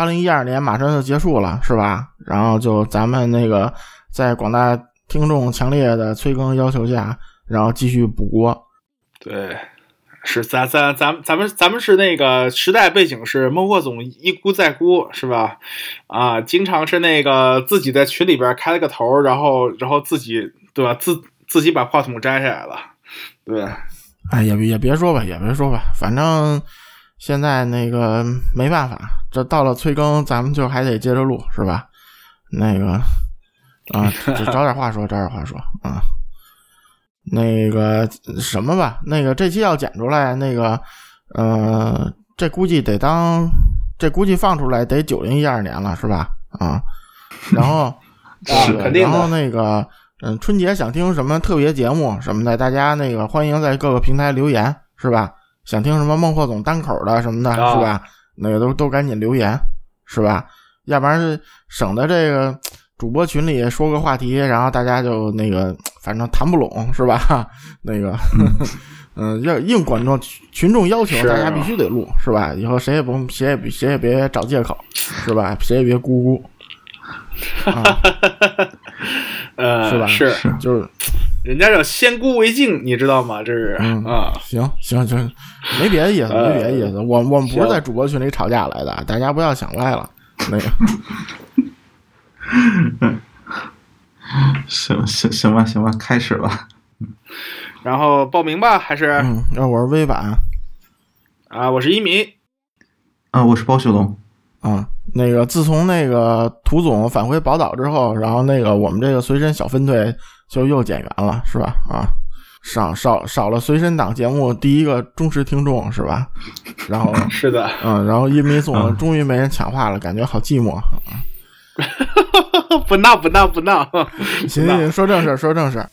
八零一二年马上就结束了，是吧？然后就咱们那个在广大听众强烈的催更要求下，然后继续补锅。对，是咱咱咱咱们咱们是那个时代背景是孟获总一估再估，是吧？啊，经常是那个自己在群里边开了个头，然后然后自己对吧？自自己把话筒摘下来了，对。哎，也也别说吧，也别说吧，反正现在那个没办法，这到了催更，咱们就还得接着录，是吧？那个啊，找点话说，找点话说啊。那个什么吧，那个这期要剪出来，那个呃，这估计得当，这估计放出来得九零一二年了，是吧？啊，然后是 肯定然后那个。嗯，春节想听什么特别节目什么的，大家那个欢迎在各个平台留言，是吧？想听什么孟获总单口的什么的，是吧？那个都都赶紧留言，是吧？要不然省得这个主播群里说个话题，然后大家就那个反正谈不拢，是吧？那个，嗯，要应观众群众要求，大家必须得录，是吧？以后谁也甭谁也谁也别找借口，是吧？谁也别咕咕。呃，是吧？是，就是，人家叫先古为敬，你知道吗？这是啊，行行行，没别的意思，没别的意思。我我们不是在主播群里吵架来的，大家不要想歪了。那个，行行行吧，行吧，开始吧。然后报名吧，还是？嗯，那我是微版。啊，我是一米。啊，我是包雪龙。啊。那个自从那个涂总返回宝岛之后，然后那个我们这个随身小分队就又减员了，是吧？啊，少少少了随身党节目第一个忠实听众，是吧？然后是的，嗯，然后一米总终于没人抢话了，感觉好寂寞。不闹不闹不闹，行行行，说正事说正事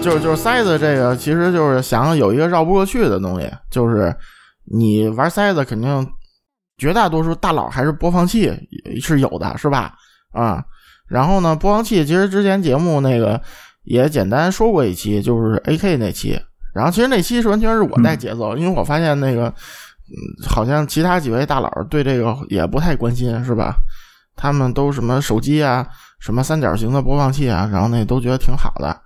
就是就是塞子这个，其实就是想有一个绕不过去的东西，就是你玩塞子肯定绝大多数大佬还是播放器是有的，是吧？啊，然后呢，播放器其实之前节目那个也简单说过一期，就是 AK 那期，然后其实那期是完全是我带节奏，因为我发现那个嗯，好像其他几位大佬对这个也不太关心，是吧？他们都什么手机啊，什么三角形的播放器啊，然后那都觉得挺好的。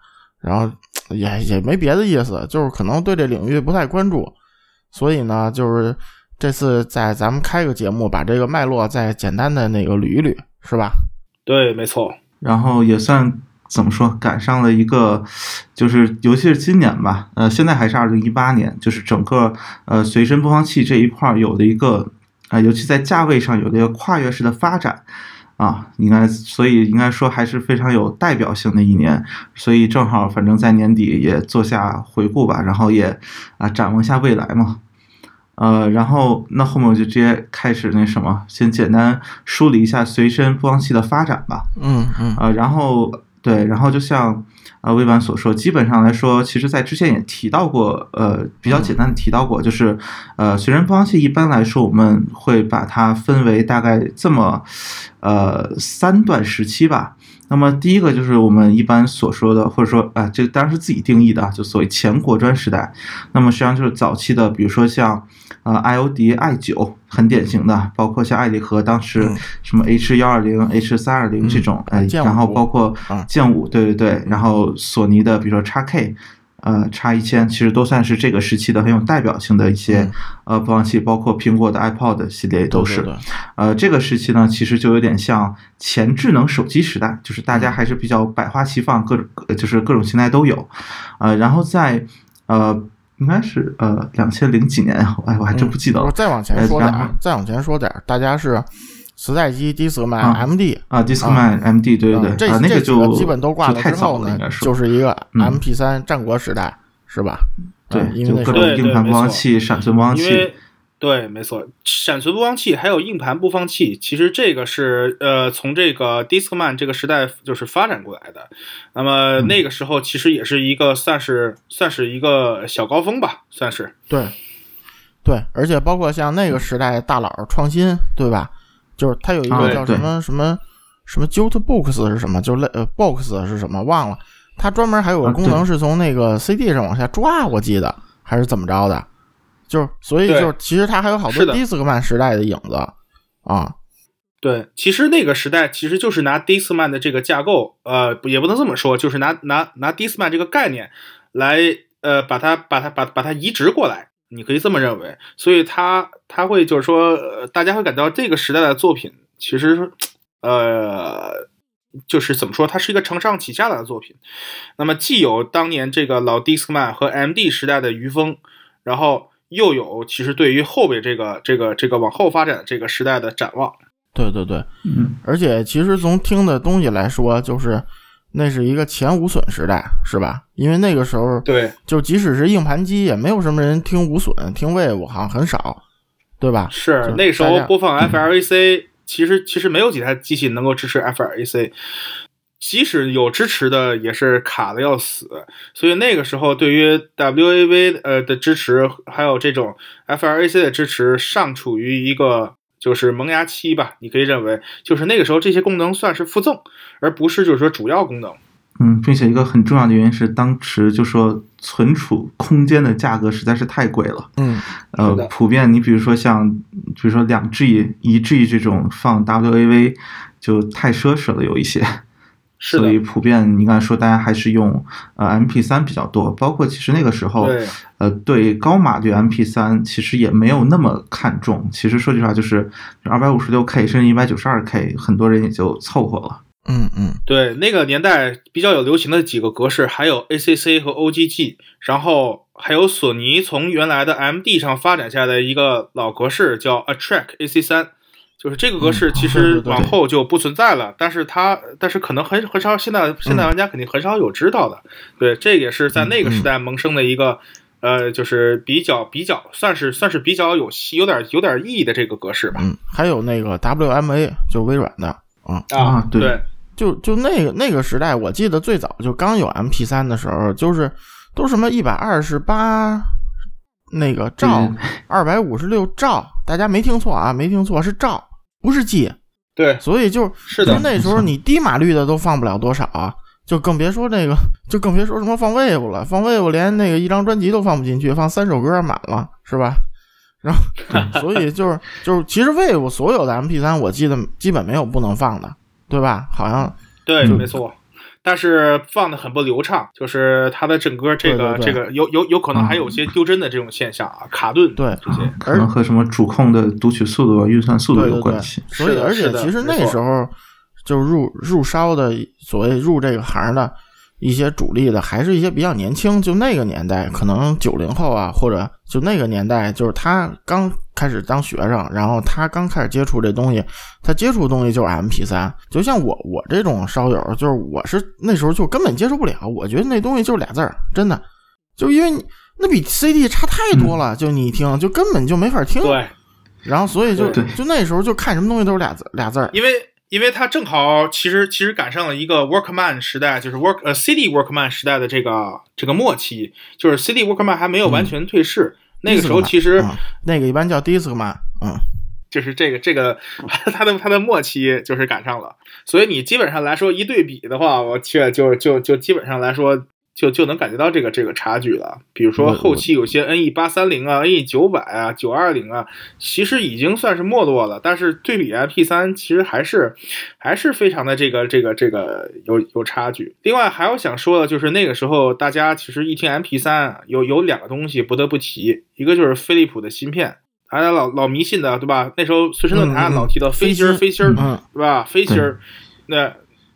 然后也也没别的意思，就是可能对这领域不太关注，所以呢，就是这次在咱们开个节目，把这个脉络再简单的那个捋一捋，是吧？对，没错。然后也算怎么说，赶上了一个，就是尤其是今年吧，呃，现在还是二零一八年，就是整个呃随身播放器这一块有的一个啊，尤其在价位上有的一个跨越式的发展。啊，应该，所以应该说还是非常有代表性的一年，所以正好，反正在年底也做下回顾吧，然后也啊展望一下未来嘛，呃，然后那后面我就直接开始那什么，先简单梳理一下随身播放器的发展吧，嗯嗯，呃，然后对，然后就像。呃，魏版所说，基本上来说，其实在之前也提到过，呃，比较简单的提到过，就是，呃，随身播放器一般来说，我们会把它分为大概这么，呃，三段时期吧。那么第一个就是我们一般所说的，或者说啊，这个当然是自己定义的啊，就所谓前国专时代。那么实际上就是早期的，比如说像呃 IOD i 九，很典型的，包括像爱立和当时什么 H 幺二零、H 三二零这种，哎，然后包括剑五，对对对，然后索尼的，比如说叉 K。呃，叉一千其实都算是这个时期的很有代表性的一些呃播放器，包括苹果的 iPod 系列都是。呃，这个时期呢，其实就有点像前智能手机时代，就是大家还是比较百花齐放，各种就是各种形态都有。呃，然后在呃，应该是呃两千零几年，哎，我还真不记得了。再往前说点，再往前说点，大家是。磁带机 Discman MD 啊，Discman MD，对对对，这那个就基本都挂了之后呢，就是一个 MP 三战国时代，是吧？对，因为各种硬盘播放器、闪存播放器。对，没错，闪存播放器还有硬盘播放器，其实这个是呃从这个 Discman 这个时代就是发展过来的。那么那个时候其实也是一个算是算是一个小高峰吧，算是。对，对，而且包括像那个时代大佬创新，对吧？就是它有一个叫什么什么什么 Jutebooks 是什么，就类呃 Box 是什么忘了。它专门还有个功能是从那个 CD 上往下抓，我记得还是怎么着的。就是所以就其实它还有好多 Discman 时代的影子啊。对，其实那个时代其实就是拿 Discman 的这个架构，呃，也不能这么说，就是拿拿拿 Discman 这个概念来呃把它把它把把它移植过来。你可以这么认为，所以他他会就是说，呃，大家会感到这个时代的作品其实，呃，就是怎么说，它是一个承上启下的作品。那么既有当年这个老 Discman 和 MD 时代的余风，然后又有其实对于后边这个这个这个往后发展这个时代的展望。对对对，嗯，而且其实从听的东西来说，就是。那是一个前无损时代，是吧？因为那个时候，对，就即使是硬盘机，也没有什么人听无损，听 Wave 好像很少，对吧？是那时候播放 FLAC，其实其实没有几台机器能够支持 FLAC，即使有支持的，也是卡的要死。所以那个时候，对于 WAV 呃的支持，还有这种 FLAC 的支持，尚处于一个。就是萌芽期吧，你可以认为，就是那个时候这些功能算是附赠，而不是就是说主要功能。嗯，并且一个很重要的原因是，当时就说存储空间的价格实在是太贵了。嗯，呃，普遍你比如说像，比如说两 G、一 G 这种放 WAV 就太奢侈了，有一些。是所以普遍，你刚才说大家还是用呃 MP 三比较多，包括其实那个时候，呃，对高码对 MP 三其实也没有那么看重。其实说句实话，就是二百五十六 K 甚至一百九十二 K，很多人也就凑合了。嗯嗯，对，那个年代比较有流行的几个格式，还有 ACC 和 OGG，然后还有索尼从原来的 MD 上发展下来的一个老格式叫 Attract AC 三。就是这个格式，其实往后就不存在了。但是它，但是可能很很少，现在现在玩家肯定很少有知道的。对，这也是在那个时代萌生的一个，呃，就是比较比较算是算是比较有有点有点意义的这个格式吧。嗯，还有那个 WMA，就是微软的啊啊，对，就就那个那个时代，我记得最早就刚有 MP 三的时候，就是都什么一百二十八那个兆，二百五十六兆，大家没听错啊，没听错，是兆。不是 G，对，所以就是的，那时候你低码率的都放不了多少啊，就更别说那个，就更别说什么放 Wave 了，放 Wave 连那个一张专辑都放不进去，放三首歌满了，是吧？然后，所以就是就是，其实 Wave 所有的 MP3，我记得基本没有不能放的，对吧？好像对，没错。但是放的很不流畅，就是它的整个这个这个有有有可能还有些丢帧的这种现象啊，卡顿对这些，可能和什么主控的读取速度、运算速度有关系。所以，而且其实那时候就是入入烧的所谓入这个行的。一些主力的还是一些比较年轻，就那个年代，可能九零后啊，或者就那个年代，就是他刚开始当学生，然后他刚开始接触这东西，他接触的东西就是 M P 三。就像我我这种烧友，就是我是那时候就根本接受不了，我觉得那东西就是俩字儿，真的，就因为那比 C D 差太多了，就你一听就根本就没法听。对，然后所以就就那时候就看什么东西都是俩字俩字儿，因为。因为它正好，其实其实赶上了一个 Workman 时代，就是 Work 呃 CD Workman 时代的这个这个末期，就是 CD Workman 还没有完全退市，那个时候其实那个一般叫 Discman，嗯，就是这个这个 它的它的末期就是赶上了，所以你基本上来说一对比的话，我去就就就基本上来说。就就能感觉到这个这个差距了。比如说后期有些 NE 八三零啊、NE 九百啊、九二零啊，其实已经算是没落了。但是对比 MP 三，其实还是还是非常的这个这个这个有有差距。另外还有想说的，就是那个时候大家其实一听 MP 三，有有两个东西不得不提，一个就是飞利浦的芯片，大家老老迷信的，对吧？那时候随身论坛老提到飞芯儿飞芯儿，是吧？飞芯儿。那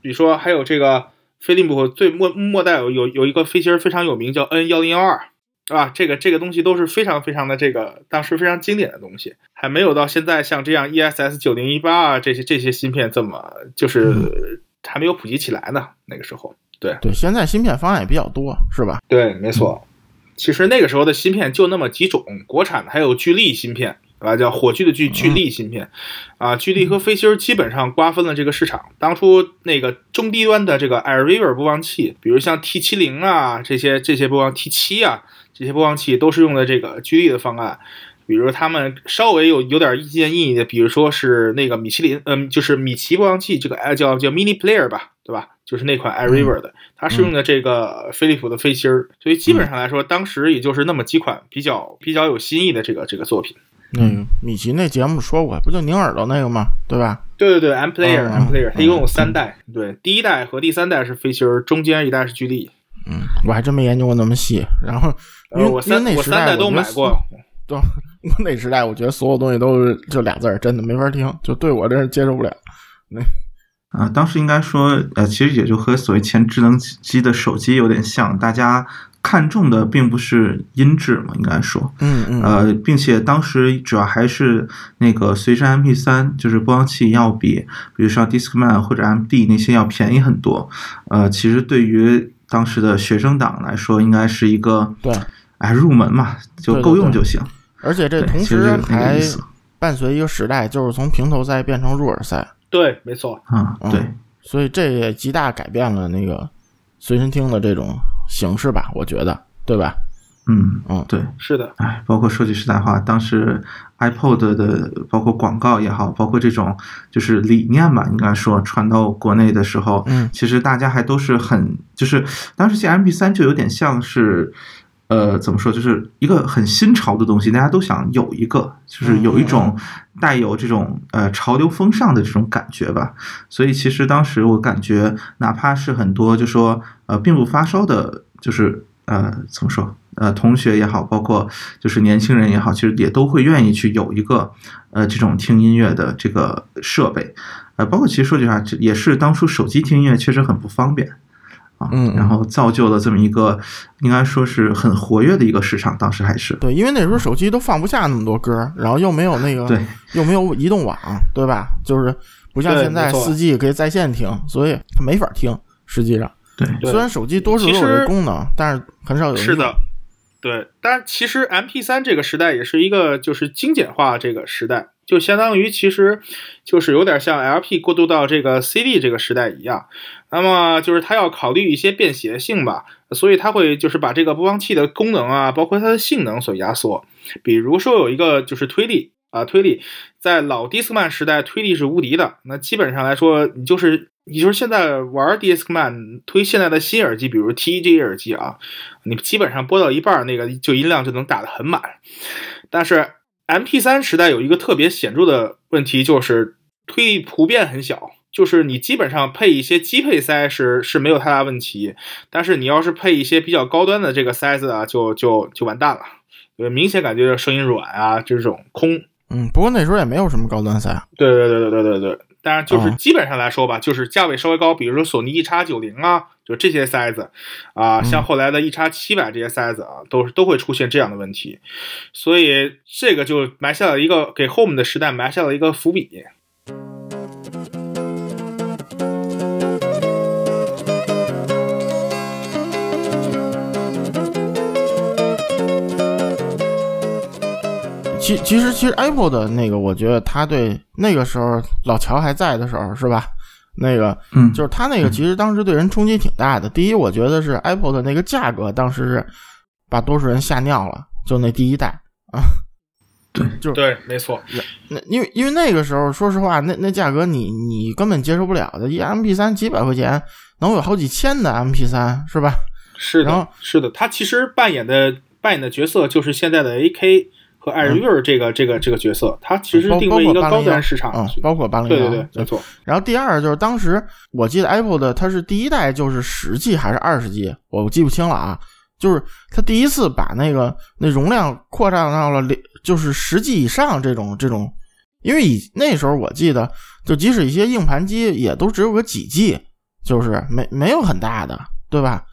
比如说还有这个。飞利浦最末末代有有有一个飞芯非常有名，叫 N 幺零幺二，是吧？这个这个东西都是非常非常的这个当时非常经典的东西，还没有到现在像这样 ESS 九零一八啊这些这些芯片这么就是还没有普及起来呢。那个时候，对对，现在芯片方案也比较多，是吧？对，没错。其实那个时候的芯片就那么几种，国产的还有巨力芯片，啊，叫火炬的炬，巨力芯片，啊，巨力和飞星基本上瓜分了这个市场。当初那个中低端的这个 AirRiver 播放器，比如像 T 七零啊这些这些播放 T 七啊这些播放器都是用的这个巨力的方案。比如他们稍微有有点意见意义的，比如说是那个米其林，嗯，就是米奇播放器，这个哎叫叫 Mini Player 吧，对吧？就是那款 AirRiver 的，它是用的这个飞利浦的飞芯儿，所以基本上来说，当时也就是那么几款比较比较有新意的这个这个作品。那个米奇那节目说过，不就拧耳朵那个吗？对吧？对对对，M Player，M Player，它一共有三代，对，第一代和第三代是飞芯，中间一代是巨力。嗯，我还真没研究过那么细。然后，因为我三我三代都买过。对，我那时代我觉得所有东西都是就俩字儿，真的没法听，就对我这是接受不了。那啊，当时应该说，呃，其实也就和所谓前智能机的手机有点像，大家看重的并不是音质嘛，应该说，嗯嗯，呃，并且当时主要还是那个随身 MP 三，就是播放器要比，比如说 Discman 或者 MD 那些要便宜很多。呃，其实对于当时的学生党来说，应该是一个对，哎，入门嘛，就够用就行。而且这同时还伴随一个时代，就是从平头塞变成入耳塞。对，没错。啊，对。所以这也极大改变了那个随身听的这种形式吧？我觉得，对吧？嗯嗯，对，是的。哎，包括说句实在话，当时 iPod 的包括广告也好，包括这种就是理念吧，应该说传到国内的时候，嗯，其实大家还都是很，就是当时这 MP 三就有点像是。呃，怎么说，就是一个很新潮的东西，大家都想有一个，就是有一种带有这种呃潮流风尚的这种感觉吧。所以其实当时我感觉，哪怕是很多就说呃并不发烧的，就是呃怎么说呃同学也好，包括就是年轻人也好，其实也都会愿意去有一个呃这种听音乐的这个设备。呃，包括其实说句实话，也是当初手机听音乐确实很不方便。啊，嗯，然后造就了这么一个，应该说是很活跃的一个市场，当时还是对，因为那时候手机都放不下那么多歌，然后又没有那个，对，又没有移动网，对吧？就是不像现在四 G 可以在线听，所以它没法听。实际上，对，虽然手机多数都有这功能，但是很少有。是的，对，但其实 MP 三这个时代也是一个就是精简化这个时代。就相当于，其实就是有点像 LP 过渡到这个 CD 这个时代一样。那么就是它要考虑一些便携性吧，所以它会就是把这个播放器的功能啊，包括它的性能所压缩。比如说有一个就是推力啊，推力在老 di s man 时代推力是无敌的。那基本上来说，你就是你就是现在玩 Discman 推现在的新耳机，比如 TEG 耳机啊，你基本上播到一半那个就音量就能打得很满，但是。M P 三时代有一个特别显著的问题，就是推力普遍很小，就是你基本上配一些低配塞是是没有太大问题，但是你要是配一些比较高端的这个塞子啊，就就就完蛋了，呃，明显感觉声音软啊，这种空。嗯，不过那时候也没有什么高端塞。对对对对对对对。当然，就是基本上来说吧，就是价位稍微高，比如说索尼 E 叉九零啊，就这些塞子啊，像后来的 E 叉七百这些塞子啊，都是都会出现这样的问题，所以这个就埋下了一个给 Home 的时代埋下了一个伏笔。其其实其实 Apple 的那个，我觉得他对那个时候老乔还在的时候，是吧？那个，嗯，就是他那个，其实当时对人冲击挺大的。第一，我觉得是 Apple 的那个价格，当时是把多数人吓尿了。就那第一代啊，对，就对，没错。那因为因为那个时候，说实话，那那价格你你根本接受不了的。一 MP 三几百块钱，能有好几千的 MP 三，是吧？是的，是的。他其实扮演的扮演的角色就是现在的 AK。和艾瑞尔这个这个这个角色，它其实定位一个高端市场，包括八零幺，对对对，没错。然后第二就是当时我记得 Apple 的它是第一代就是十 G 还是二十 G，我记不清了啊。就是它第一次把那个那容量扩张到了就是十 G 以上这种这种，因为以那时候我记得，就即使一些硬盘机也都只有个几 G，就是没没有很大的，对吧？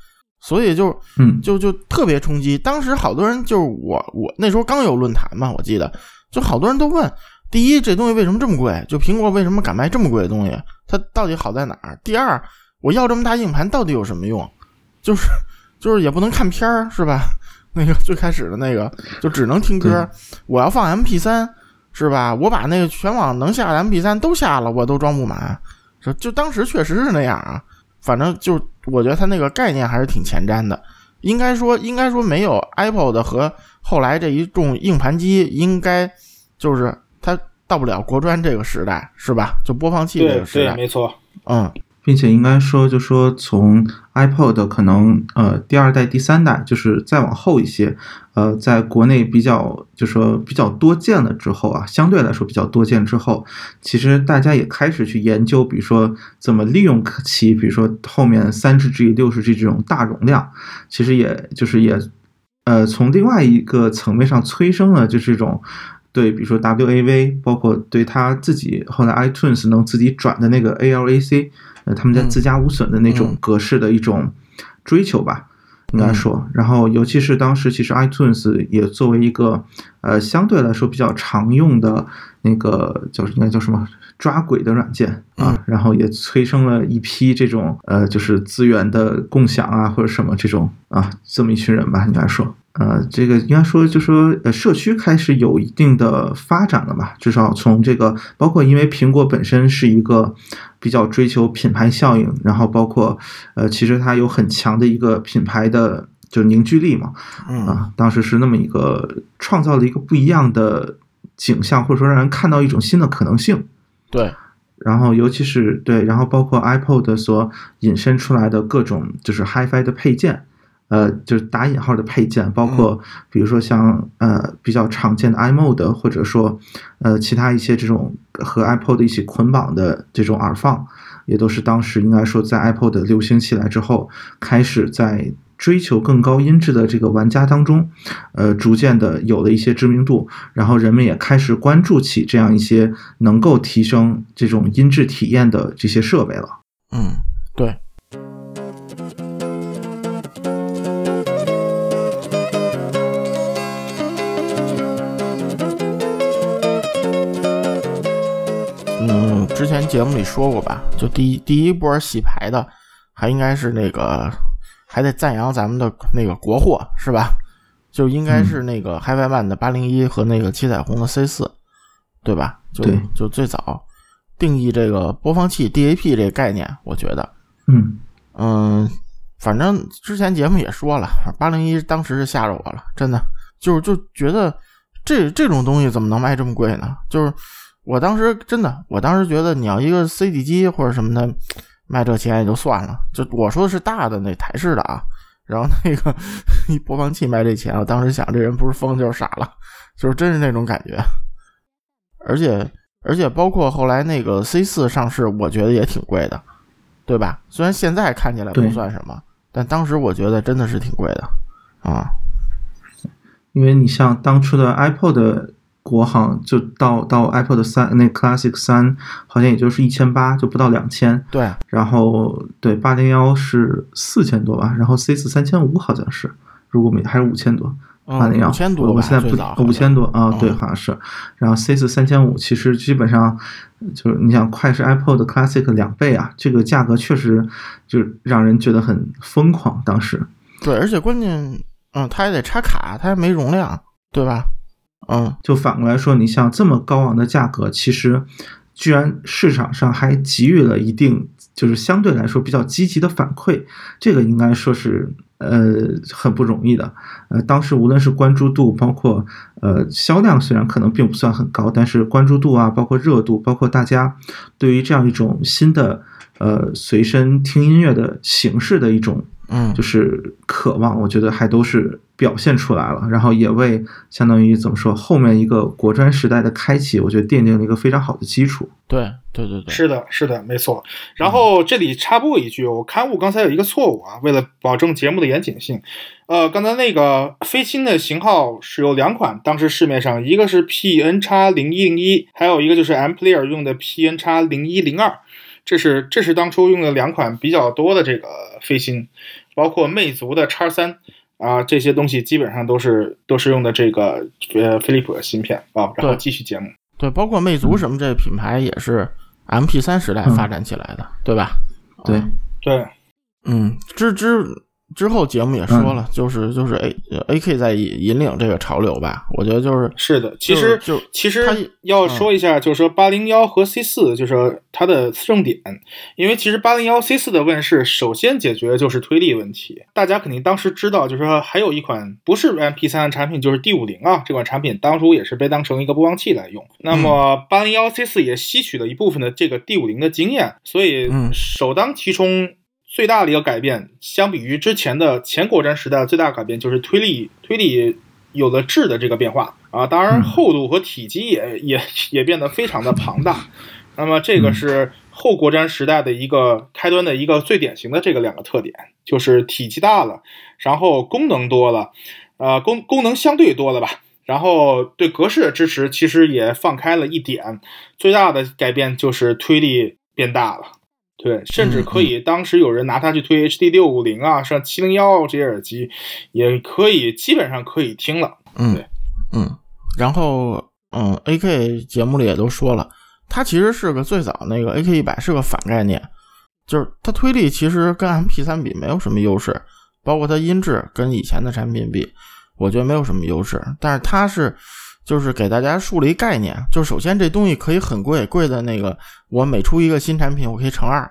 所以就，嗯，就就特别冲击。当时好多人就是我，我那时候刚有论坛嘛，我记得，就好多人都问：第一，这东西为什么这么贵？就苹果为什么敢卖这么贵的东西？它到底好在哪儿？第二，我要这么大硬盘到底有什么用？就是，就是也不能看片儿，是吧？那个最开始的那个就只能听歌。我要放 MP 三，是吧？我把那个全网能下的 MP 三都下了，我都装不满。就就当时确实是那样啊。反正就我觉得它那个概念还是挺前瞻的。应该说，应该说没有 Apple 的和后来这一众硬盘机，应该就是它到不了国专这个时代，是吧？就播放器这个时代，没错。嗯。并且应该说，就说从 iPod 可能呃第二代、第三代，就是再往后一些，呃，在国内比较就说比较多见了之后啊，相对来说比较多见之后，其实大家也开始去研究，比如说怎么利用其，比如说后面三十 G、六十 G 这种大容量，其实也就是也呃从另外一个层面上催生了就是这种对，比如说 WAV，包括对他自己后来 iTunes 能自己转的那个 ALAC。呃，他们在自家无损的那种格式的一种追求吧，应该说，然后尤其是当时其实 iTunes 也作为一个呃相对来说比较常用的那个叫应该叫什么抓鬼的软件啊，然后也催生了一批这种呃就是资源的共享啊或者什么这种啊这么一群人吧，应该说。呃，这个应该说，就说呃，社区开始有一定的发展了吧？至少从这个，包括因为苹果本身是一个比较追求品牌效应，然后包括呃，其实它有很强的一个品牌的就凝聚力嘛。啊，当时是那么一个创造了一个不一样的景象，或者说让人看到一种新的可能性。对。然后尤其是对，然后包括 iPod 所引申出来的各种就是 HiFi 的配件。呃，就是打引号的配件，包括比如说像呃比较常见的 iMode，或者说呃其他一些这种和 iPod 一起捆绑的这种耳放，也都是当时应该说在 iPod 流行起来之后，开始在追求更高音质的这个玩家当中，呃逐渐的有了一些知名度，然后人们也开始关注起这样一些能够提升这种音质体验的这些设备了。嗯，对。之前节目里说过吧，就第一第一波洗牌的，还应该是那个，还得赞扬咱们的那个国货是吧？就应该是那个 HiFiMan 的八零一和那个七彩虹的 C 四，对吧？就就最早定义这个播放器 DAP 这个概念，我觉得，嗯嗯，反正之前节目也说了，八零一当时是吓着我了，真的，就是就觉得这这种东西怎么能卖这么贵呢？就是。我当时真的，我当时觉得你要一个 CD 机或者什么的，卖这钱也就算了。就我说的是大的那台式的啊，然后那个 一播放器卖这钱，我当时想这人不是疯就是傻了，就是真是那种感觉。而且而且包括后来那个 C 四上市，我觉得也挺贵的，对吧？虽然现在看起来不算什么，但当时我觉得真的是挺贵的啊。因为你像当初的 iPod。国行就到到 Apple 的三那 Classic 三，好像也就是一千八，就不到两千。对，然后对八零幺是四千多吧，然后 C 四三千五好像是，如果没还是五千多，八零幺五千多，我现在不五千多啊，对，好像是。然后 C 四三千五，其实基本上就是你想快是 Apple 的 Classic 两倍啊，这个价格确实就让人觉得很疯狂。当时对，而且关键，嗯，它还得插卡，它还没容量，对吧？嗯，就反过来说，你像这么高昂的价格，其实居然市场上还给予了一定，就是相对来说比较积极的反馈，这个应该说是呃很不容易的。呃，当时无论是关注度，包括呃销量，虽然可能并不算很高，但是关注度啊，包括热度，包括大家对于这样一种新的呃随身听音乐的形式的一种。嗯，就是渴望，我觉得还都是表现出来了，然后也为相当于怎么说后面一个国专时代的开启，我觉得奠定了一个非常好的基础。对，对，对，对，是的，是的，没错。然后这里插播一句，我刊物刚才有一个错误啊，为了保证节目的严谨性，呃，刚才那个飞星的型号是有两款，当时市面上一个是 PN 叉零一零一，还有一个就是 M Player 用的 PN 叉零一零二。这是这是当初用的两款比较多的这个飞芯，包括魅族的叉三啊，这些东西基本上都是都是用的这个呃飞利浦的芯片啊。然后继续节目，对，包括魅族什么这个品牌也是 MP 三时代发展起来的，对吧？对对，嗯，之之之后节目也说了，就是就是 A A K 在引引领这个潮流吧。我觉得就是是的，其实就其实要说一下，就是说八零幺和 C 四，就是它的侧重点。因为其实八零幺 C 四的问世，首先解决的就是推力问题。大家肯定当时知道，就是说还有一款不是 M P 三的产品，就是 D 五零啊，这款产品当初也是被当成一个播放器来用。那么八零幺 C 四也吸取了一部分的这个 D 五零的经验，所以首当其冲。最大的一个改变，相比于之前的前国瞻时代，最大改变就是推力推力有了质的这个变化啊，当然厚度和体积也也也变得非常的庞大。那么这个是后国战时代的一个开端的一个最典型的这个两个特点，就是体积大了，然后功能多了，呃功功能相对多了吧，然后对格式的支持其实也放开了一点。最大的改变就是推力变大了。对，甚至可以，当时有人拿它去推 HD 六五零啊，像七零幺这些耳机，也可以，基本上可以听了。嗯，嗯，然后，嗯，AK 节目里也都说了，它其实是个最早那个 AK 一百是个反概念，就是它推力其实跟 MP 三比没有什么优势，包括它音质跟以前的产品比，我觉得没有什么优势，但是它是。就是给大家树立一概念，就是首先这东西可以很贵，贵的那个我每出一个新产品，我可以乘二，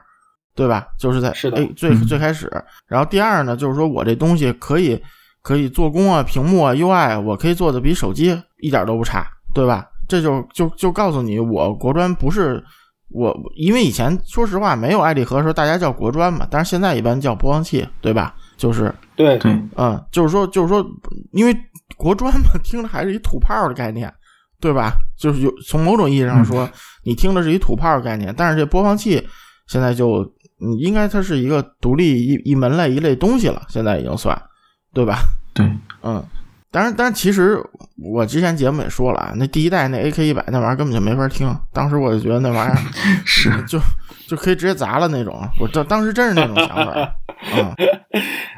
对吧？就是在是的，哎，最最开始。然后第二呢，就是说我这东西可以可以做工啊，屏幕啊，UI，我可以做的比手机一点都不差，对吧？这就就就告诉你，我国专不是我，因为以前说实话没有爱立和的时候，大家叫国专嘛，但是现在一般叫播放器，对吧？就是对对，嗯，就是说就是说，因为。国专嘛，听着还是一土炮的概念，对吧？就是有从某种意义上说，你听的是一土炮的概念。但是这播放器现在就，嗯，应该它是一个独立一一门类一类东西了，现在已经算，对吧？对，嗯。当然，但其实我之前节目也说了啊，那第一代那 AK 一百那玩意儿根本就没法听。当时我就觉得那玩意儿 是就就可以直接砸了那种。我当当时真是那种想法，嗯，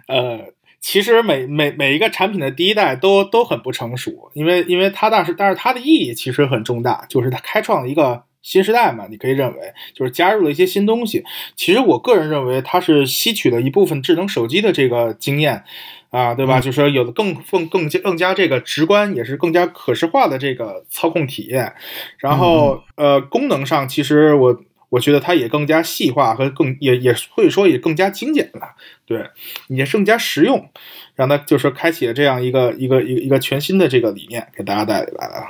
呃。其实每每每一个产品的第一代都都很不成熟，因为因为它但是但是它的意义其实很重大，就是它开创了一个新时代嘛，你可以认为就是加入了一些新东西。其实我个人认为它是吸取了一部分智能手机的这个经验，啊，对吧？就是说有的更更更加更加这个直观，也是更加可视化的这个操控体验。然后呃，功能上其实我。我觉得它也更加细化和更也也会说也更加精简了，对，也更加实用，让它就是开启了这样一个一个一个一个全新的这个理念给大家带来了。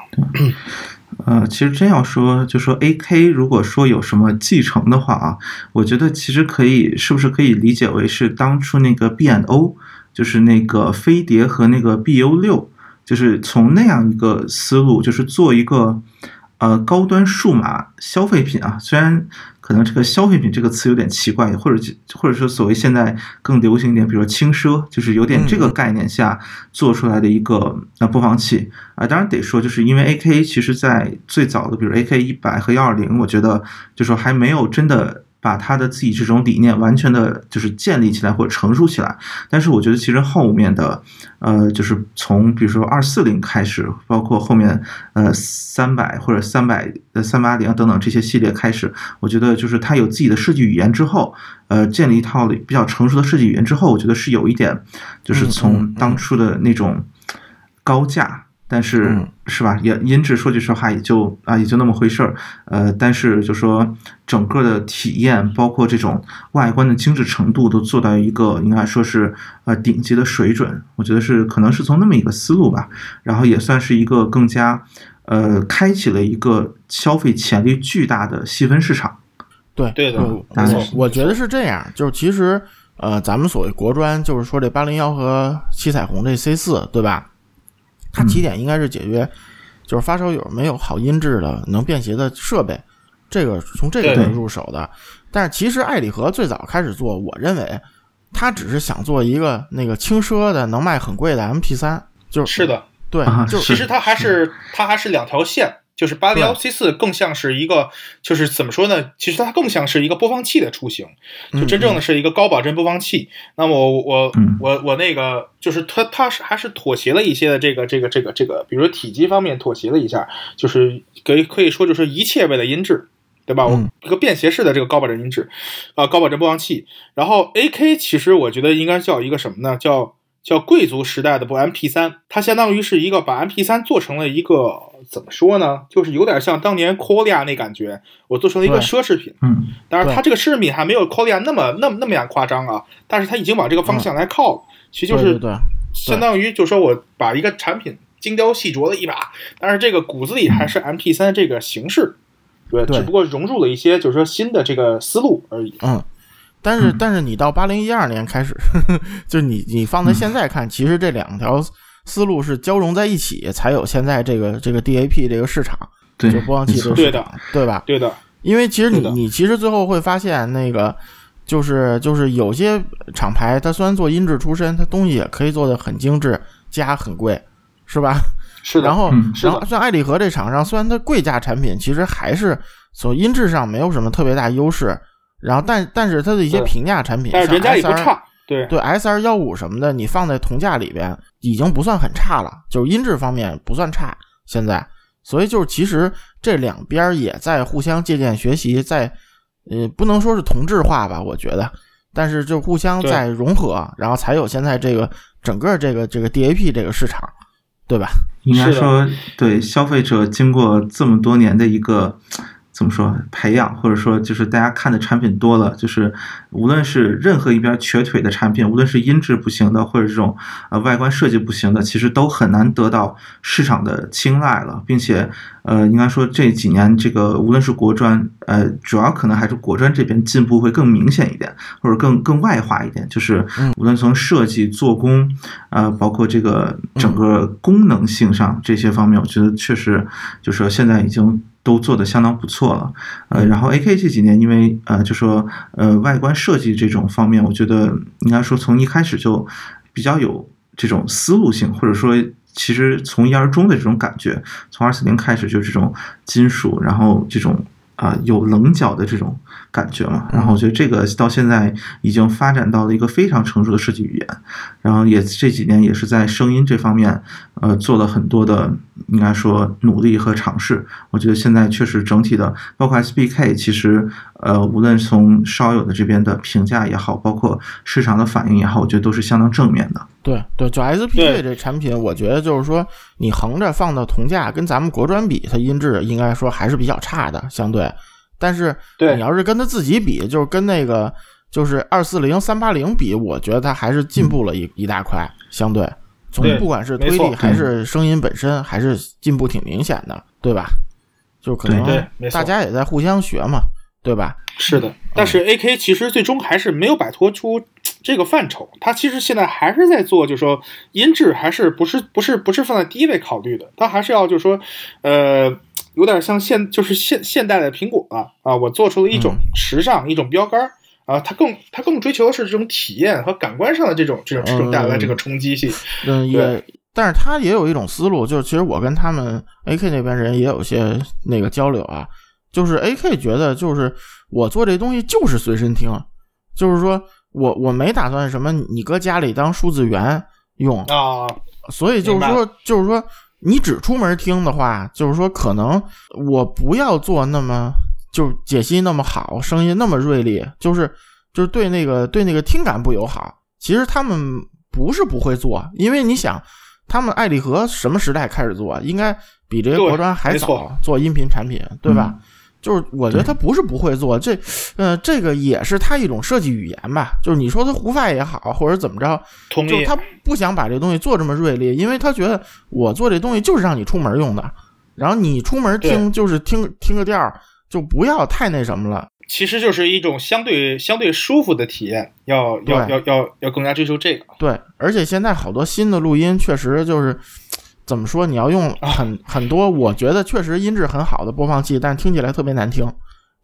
呃，其实真要说，就说 A K 如果说有什么继承的话啊，我觉得其实可以是不是可以理解为是当初那个 B N O，就是那个飞碟和那个 B U 六，就是从那样一个思路，就是做一个。呃，高端数码消费品啊，虽然可能这个消费品这个词有点奇怪，或者或者说所谓现在更流行一点，比如说轻奢，就是有点这个概念下做出来的一个呃播放器啊。当然得说，就是因为 A K 其实在最早的，比如 A K 一百和幺二零，我觉得就说还没有真的。把他的自己这种理念完全的，就是建立起来或者成熟起来。但是我觉得，其实后面的，呃，就是从比如说二四零开始，包括后面呃三百或者三百呃三八零等等这些系列开始，我觉得就是他有自己的设计语言之后，呃，建立一套比较成熟的设计语言之后，我觉得是有一点，就是从当初的那种高价。但是是吧？也音质说句实话，也就啊也就那么回事儿。呃，但是就说整个的体验，包括这种外观的精致程度，都做到一个应该说是呃顶级的水准。我觉得是可能是从那么一个思路吧，然后也算是一个更加呃开启了一个消费潜力巨大的细分市场。对对的，没错，我觉得是这样。就是其实呃，咱们所谓国专，就是说这八零幺和七彩虹这 C 四，对吧？它起点应该是解决，就是发烧友没有好音质的能便携的设备，这个从这个点入手的。但是其实爱礼和最早开始做，我认为他只是想做一个那个轻奢的能卖很贵的 MP 三，就是是的，对，就其实它还是它还是两条线。就是八零幺 C 四更像是一个，就是怎么说呢？其实它更像是一个播放器的雏形，就真正的是一个高保真播放器。那么我我我我那个就是它它是还是妥协了一些的这个这个这个这个，比如说体积方面妥协了一下，就是可以可以说就是一切为了音质对吧？我一个便携式的这个高保真音质，啊、高保真播放器。然后 AK 其实我觉得应该叫一个什么呢？叫叫贵族时代的部 MP 三它相当于是一个把 MP 三做成了一个怎么说呢？就是有点像当年 Colia 那感觉，我做成了一个奢侈品。嗯当然，它这个奢侈品还没有 Colia 那么那么那么样夸张啊，但是它已经往这个方向来靠了。其实就是相当于就是说我把一个产品精雕细琢了一把，但是这个骨子里还是 MP 三这个形式，对，对只不过融入了一些就是说新的这个思路而已。嗯，但是嗯但是你到八零一二年开始，就你你放在现在看，其实这两条思路是交融在一起，才有现在这个这个 DAP 这个市场，对，就播放器对的这个市场，对吧？对的，因为其实你你其实最后会发现，那个就是就是有些厂牌，它虽然做音质出身，它东西也可以做的很精致，价很贵，是吧？是的。然后然后像爱立和这厂商，虽然它贵价产品，其实还是从音质上没有什么特别大优势。然后但但是它的一些对平价产品，像但是人家也不 SR 差，对对 S R 幺五什么的，你放在同价里边已经不算很差了，就是音质方面不算差。现在，所以就是其实这两边也在互相借鉴学习，在呃不能说是同质化吧，我觉得，但是就互相在融合，然后才有现在这个整个这个这个 D A P 这个市场，对吧？应该是说，对消费者经过这么多年的一个怎么说培养，或者说就是大家看的产品多了，就是无论是任何一边瘸腿的产品，无论是音质不行的，或者这种呃外观设计不行的，其实都很难得到市场的青睐了，并且呃，应该说这几年这个无论是国专，呃，主要可能还是国专这边进步会更明显一点，或者更更外化一点，就是嗯无论从设计、做工，呃，包括这个整个功能性上这些方面，我觉得确实就是说现在已经都做得相当不错了。呃，然后 AK 这几年因为呃，就说呃外观设计这种方面，我觉得应该说从一开始就比较有这种思路性，或者说其实从一而终的这种感觉，从二四零开始就这种金属，然后这种。啊、有棱角的这种感觉嘛，然后我觉得这个到现在已经发展到了一个非常成熟的设计语言，然后也这几年也是在声音这方面，呃，做了很多的应该说努力和尝试。我觉得现在确实整体的，包括 SBK，其实呃，无论从烧友的这边的评价也好，包括市场的反应也好，我觉得都是相当正面的。对对，就 S P 对 K 这产品，我觉得就是说，你横着放到同价，跟咱们国专比，它音质应该说还是比较差的，相对。但是你要是跟它自己比，就是跟那个就是二四零、三八零比，我觉得它还是进步了一一大块，相对从不管是推力还是声音本身，还是进步挺明显的，对吧？就可能大家也在互相学嘛，对吧？是的，但是 AK 其实最终还是没有摆脱出这个范畴，它其实现在还是在做，就是说音质还是不是不是不是放在第一位考虑的，它还是要就是说，呃，有点像现就是现现代的苹果了啊，我做出了一种时尚、一种标杆儿啊，它更它更追求的是这种体验和感官上的这种这种这种带来的这个冲击性，嗯，也，但是他也有一种思路，就是其实我跟他们 AK 那边人也有些那个交流啊，就是 AK 觉得就是我做这东西就是随身听，就是说我我没打算什么你搁家里当数字源用，啊，所以就是说就是说你只出门听的话，就是说可能我不要做那么就解析那么好，声音那么锐利，就是就是对那个对那个听感不友好。其实他们不是不会做，因为你想，他们爱立和什么时代开始做，应该比这些国专还早做音频产品，对吧？嗯就是我觉得他不是不会做，这，呃，这个也是他一种设计语言吧。就是你说他胡发也好，或者怎么着，同就是，他不想把这东西做这么锐利，因为他觉得我做这东西就是让你出门用的，然后你出门听就是听听个调儿，就不要太那什么了。其实就是一种相对相对舒服的体验，要要要要要更加追求这个。对，而且现在好多新的录音确实就是怎么说，你要用很很多，我觉得确实音质很好的播放器，但听起来特别难听，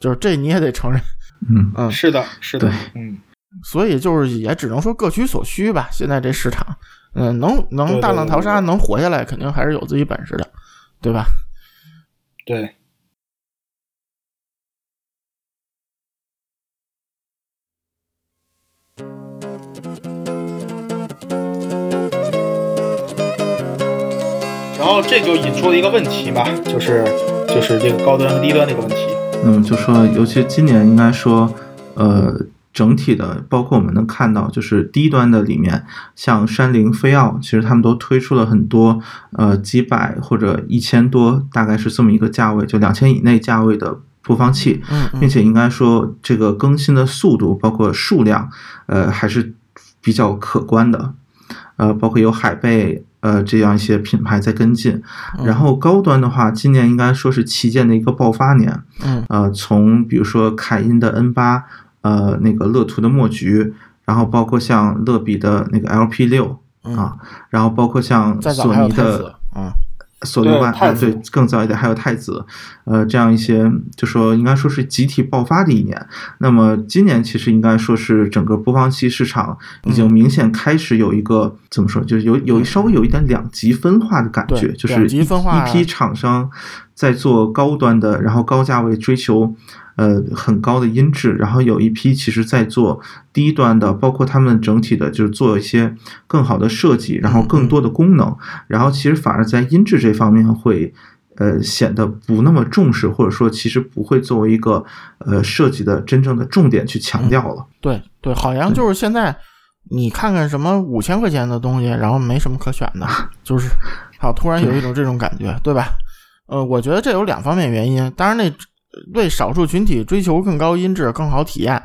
就是这你也得承认。嗯，嗯，是的，是的，嗯，所以就是也只能说各取所需吧。现在这市场，嗯，能能大浪淘沙，能活下来，肯定还是有自己本事的，对吧？对。后这就引出了一个问题嘛，就是就是这个高端和低端这个问题。那么就说，尤其今年应该说，呃，整体的，包括我们能看到，就是低端的里面，像山灵、飞奥，其实他们都推出了很多，呃，几百或者一千多，大概是这么一个价位，就两千以内价位的播放器，并且应该说这个更新的速度，包括数量，呃，还是比较可观的，呃，包括有海贝。呃，这样一些品牌在跟进，嗯。然后高端的话，今年应该说是旗舰的一个爆发年，嗯。呃，从比如说凯因的 N 八，呃，那个乐图的墨菊，然后包括像乐比的那个 LP 六嗯。啊，然后包括像索尼的，嗯索六万，啊，对更早一点还有太子，呃，这样一些就说应该说是集体爆发的一年。那么今年其实应该说是整个播放器市场已经嗯明显开始有一个、怎么说，就是有有稍微有一点两极分化的感觉，就是一一批厂商在做高端的，然后高价位追求。呃，很高的音质，然后有一批其实在做低端的，包括他们整体的，就是做一些更好的设计，然后更多的功能，然后其实反而在音质这方面会，呃，显得不那么重视，或者说其实不会作为一个呃设计的真正的重点去强调了。对对，好像就是现在你看看什么五千块钱的东西，然后没什么可选的，就是好突然有一种这种感觉，对吧？呃，我觉得这有两方面原因，当然那对少数群体追求更高音质、更好体验，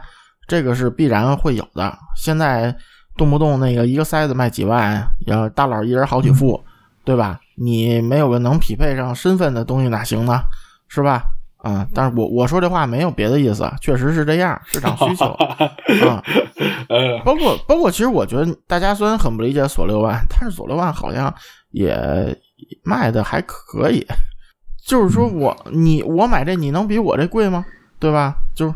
这个是必然会有的。现在动不动那个一个塞子卖几万，要大佬一人好几副，对吧？你没有个能匹配上身份的东西哪行呢？是吧？啊、但是我我说这话没有别的意思，确实是这样，市场需求 啊。呃，包括包括，其实我觉得大家虽然很不理解索六万，但是索六万好像也卖的还可以。就是说我你我买这你能比我这贵吗？对吧？就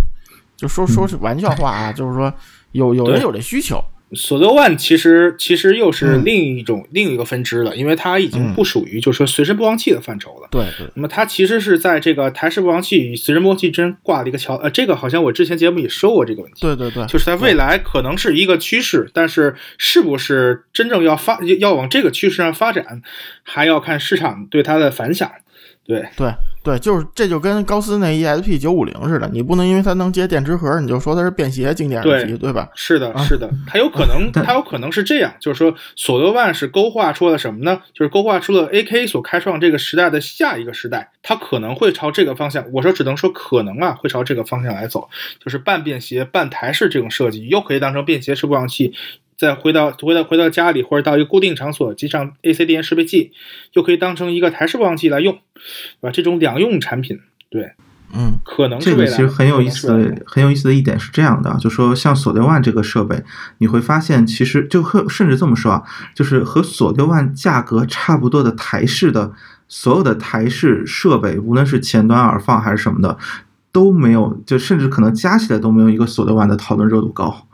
就说说是玩笑话啊，就是说有有人有这需求，索德万其实其实又是嗯另一种、另一个分支了，因为它已经嗯不属于就是说随身播放器的范畴了。对对，那么它其实是在这个台式播放器与随身播放器之间挂了一个桥，呃，这个好像我之前节目也说过这个问题。对对对，就是在未来可能是一个趋势，但是是不是真正要发要往这个趋势上发展，还要看市场对它的反响。对，对对，就是这就跟高斯那 ESP 九五零似的，你不能因为它能接电池盒，你就说它是便携经典耳机，对吧？是的，啊是的，它有可能，它有可能是这样，就是说，索六万是勾画出了什么呢？就是勾画出了 AK 所开创这个时代的下一个时代，它可能会朝这个方向。我说只能说可能啊，会朝这个方向来走，就是半便携、半台式这种设计，又可以当成便携式播放器。再回到回到回到家里或者到一个固定场所接上 AC 电源适配器，又可以当成一个台式播放器来用，对吧？这种两用产品，对，嗯可能是。这个其实很有意思的，很有意思的一点是这样的啊，就说像索六万这个设备，你会发现其实就和甚至这么说啊，就是和索六万价格差不多的台式的所有的台式设备，无论是前端耳放还是什么的，都没有，就甚至可能加起来都没有一个索六万的讨论热度高。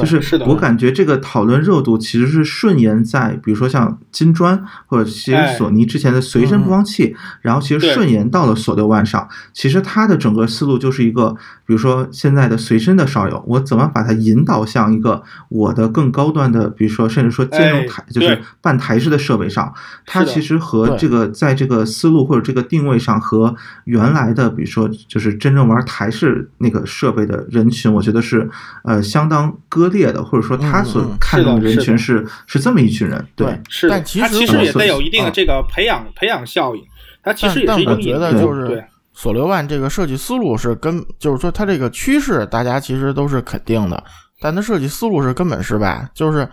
对就是我感觉这个讨论热度其实是顺延在，比如说像金砖或者其实哎。索尼之前的随身播放器，然后其实顺延到了索六万上。其实它的整个思路就是一个，比如说现在的随身的烧友，我怎么把它引导向一个我的更高端的，比如说甚至说兼容哎台，就是对半台式的设备上，它其实和这个在这个思路或者这个定位上和原来的，比如说就是真正玩台式那个设备的人群，我觉得是呃相当割裂的，或者说他所嗯嗯看重的人群是是这么一群人，对。是，但其实它其实也带有一定的啊。这个培养、培养效应，它其实也但但我觉是一种引得就是索六万这个设计思路是根，就是说它这个趋势大家其实都是肯定的，但它设计思路是根本失败，就是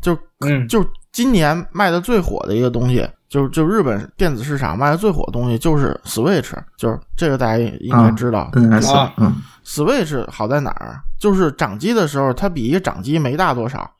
就嗯。就今年卖的最火的一个东西，就就日本电子市场卖的最火的东西就是 Switch，就是这个大家应该知道。，NS，啊嗯 Switch 好在哪儿？就是掌机的时候，它比一个掌机没大多少，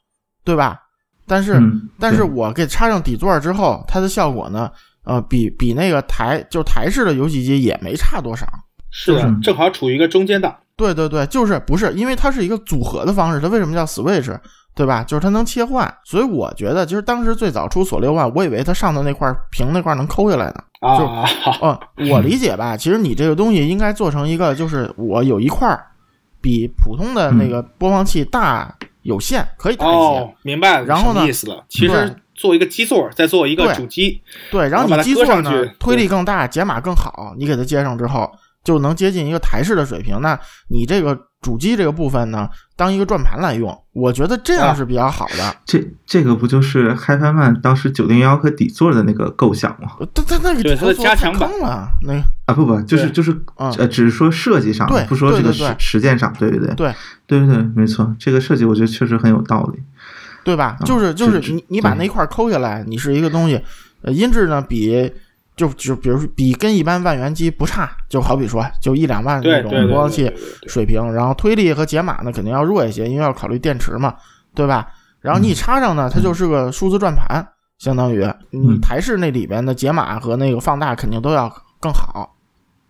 对吧？但是、嗯，但是我给插上底座之后，它的效果呢，呃，比比那个台就台式的游戏机也没差多少。是的，正好处于一个中间档。对对对，就是不是因为它是一个组合的方式，它为什么叫 Switch，对吧？就是它能切换，所以我觉得，其实当时最早出索六万，我以为它上头那块屏那块能抠下来呢。就啊，哦、我理解吧，其实你这个东西应该做成一个，就是我有一块儿比普通的那个播放器大有限，可以大一些。哦，明白了，然后呢什么意思了？其实做一个基座，再做一个主机，对，然后你基座呢推力更大，解码更好，你给它接上之后，就能接近一个台式的水平。那你这个主机这个部分呢，当一个转盘来用，我觉得这样是比较好的。这这个不就是 HiFiMan 当时九零幺和底座的那个构想吗？它它那个对它的加强版了，那个啊不不，就是就是嗯呃，只是说设计上对，不说这个实实践上，对对对对对对对，没错，这个设计我觉得确实很有道理。对吧？啊就是就是你你把那一块抠下来，你是一个东西，呃，音质呢比就就比如说比跟一般万元机不差，就好比说就一两万那种播放器水平，然后推力和解码呢肯定要弱一些，因为要考虑电池嘛，对吧？然后你一插上呢，它就是个数字转盘，相当于你嗯台式那里边的解码和那个放大肯定都要更好，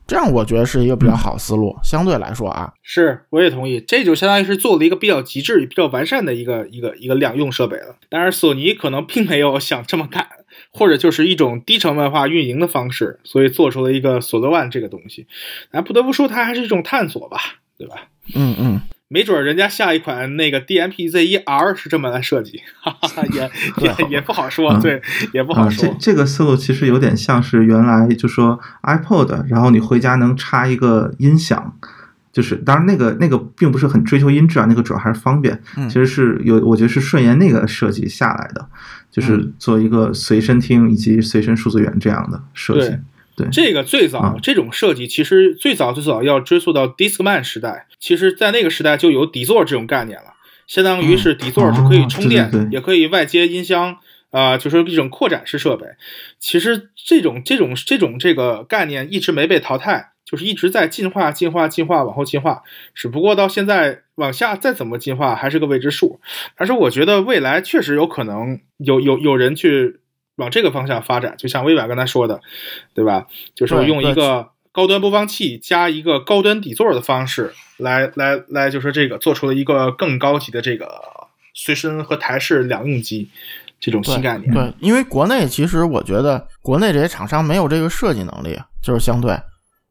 这样我觉得是一个比较好的思路，相对来说啊，是，我也同意，这就相当于是做了一个比较极致、比较完善的一个一个一个两用设备了。当然，索尼可能并没有想这么干，或者就是一种低成本化运营的方式，所以做出了一个索德万这个东西。啊不得不说，它还是一种探索吧，对吧？嗯嗯，没准儿人家下一款那个 DMP Z1R 是这么来设计，哈哈，也 也也不好说，嗯对，也不啊、好说。这这个思路其实有点像是原来就说 iPod，然后你回家能插一个音响，就是当然那个那个并不是很追求音质啊，那个主要还是方便。嗯其实是有，我觉得是顺延那个设计下来的，就是嗯做一个随身听以及随身数字源这样的设计。对，这个最早、嗯这种设计，其实最早最早要追溯到 Discman 时代。其实，在那个时代就有底座这种概念了，相当于是底座是可以充电，哦对对对也可以外接音箱，啊、就是一种扩展式设备。其实这种这种这种这个概念一直没被淘汰，就是一直在进化、进化、进化，往后进化。只不过到现在往下再怎么进化还是个未知数。但是我觉得未来确实有可能有有有人去往这个方向发展，就像微软刚才说的，对吧？就是对用一个高端播放器加一个高端底座的方式来来来，就是这个做出了一个更高级的这个随身和台式两用机这种新概念。对，因为国内其实我觉得国内这些厂商没有这个设计能力，就是相对，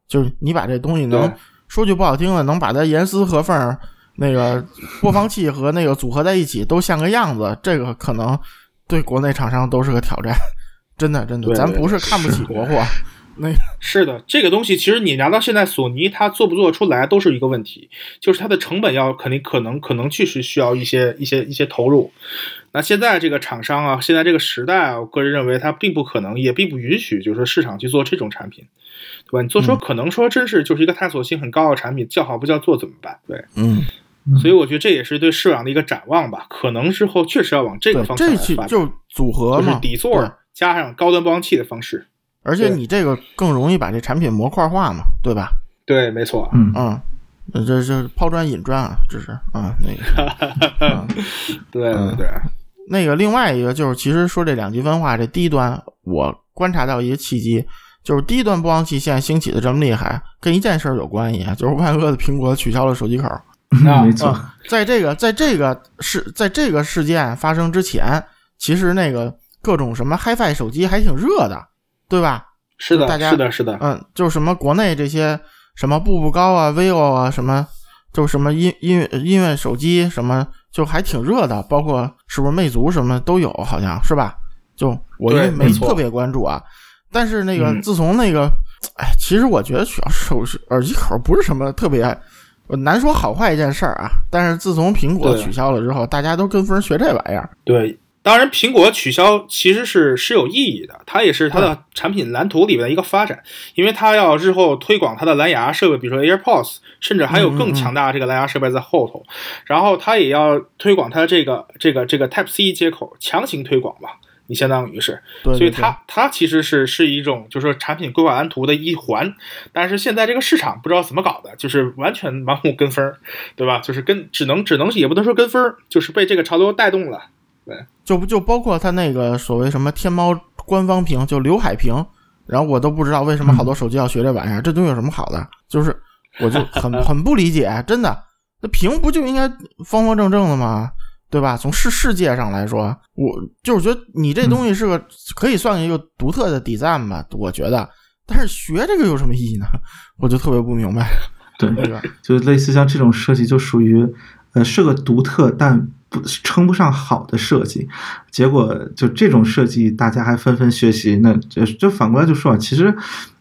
就是你把这东西能说句不好听的，能把它严丝合缝，那个播放器和那个组合在一起都像个样子，这个可能对国内厂商都是个挑战。真的，真的，咱不是看不起国货，那 是的，这个东西其实你拿到现在索尼，它做不做出来都是一个问题，就是它的成本要肯定可能可能确实需要一些一些一些投入。那现在这个厂商啊，现在这个时代啊，我个人认为它并不可能，也并不允许，就是说市场去做这种产品，对吧？你做出嗯可能说真是就是一个探索性很高的产品，叫好不叫座怎么办？对，嗯，所以我觉得这也是对市场的一个展望吧。可能之后确实要往这个，方向这来发展，就组合就是嘛，底座加上高端播放器的方式。而且你这个更容易把这产品模块化嘛，对吧？对，没错。嗯，嗯，呃这这抛砖引砖啊，这是啊、那个。嗯对嗯对对。那个另外一个就是，其实说这两极分化，这低端我观察到一个契机，就是低端播放器现在兴起的这么厉害，跟一件事儿有关系啊，就是万恶的苹果取消了手机口。啊没错。啊，在这个在这个事在这个事件发生之前，其实那个各种什么 HiFi 手机还挺热的，对吧？是的，大家是的，是的，嗯，就是什么国内这些什么步步高啊、vivo 啊，什么就什么音音乐音乐手机什么，就还挺热的，包括是不是魅族什么都有，好像是吧？就我因为对没错没特别关注啊，但是那个嗯自从那个，哎，其实我觉得取消手耳机口不是什么特别。呃难说好坏一件事儿啊，但是自从苹果取消了之后，大家都跟风学这玩意儿。对。当然，苹果取消其实是是有意义的，它也是它嗯的产品蓝图里面的一个发展，因为它要日后推广它的蓝牙设备，比如说 AirPods，甚至还有嗯更强大的这个蓝牙设备在后头，然后它也要推广它这个这个这个 Type C 接口，强行推广嘛，你相当于是，对，所以它它其实是是一种就是说产品规划蓝图的一环，但是现在这个市场不知道怎么搞的，就是完全盲目跟风，对吧？就是跟只能只能也不能说跟风，就是被这个潮流带动了。对就不就包括它那个所谓什么天猫官方屏，就刘海屏，然后我都不知道为什么好多手机要学这玩意儿，这东西有什么好的？就是我就很 很不理解，真的，那屏不就应该方方正正的吗？对吧？从世世界上来说，我就是觉得你这东西是个可以算一个独特的 design 吧，我觉得。但是学这个有什么意义呢？我就特别不明白。对，这个就类似像这种设计，就属于呃是个独特但不称不上好的设计。结果就这种设计，大家还纷纷学习，那就就反过来就说啊，其实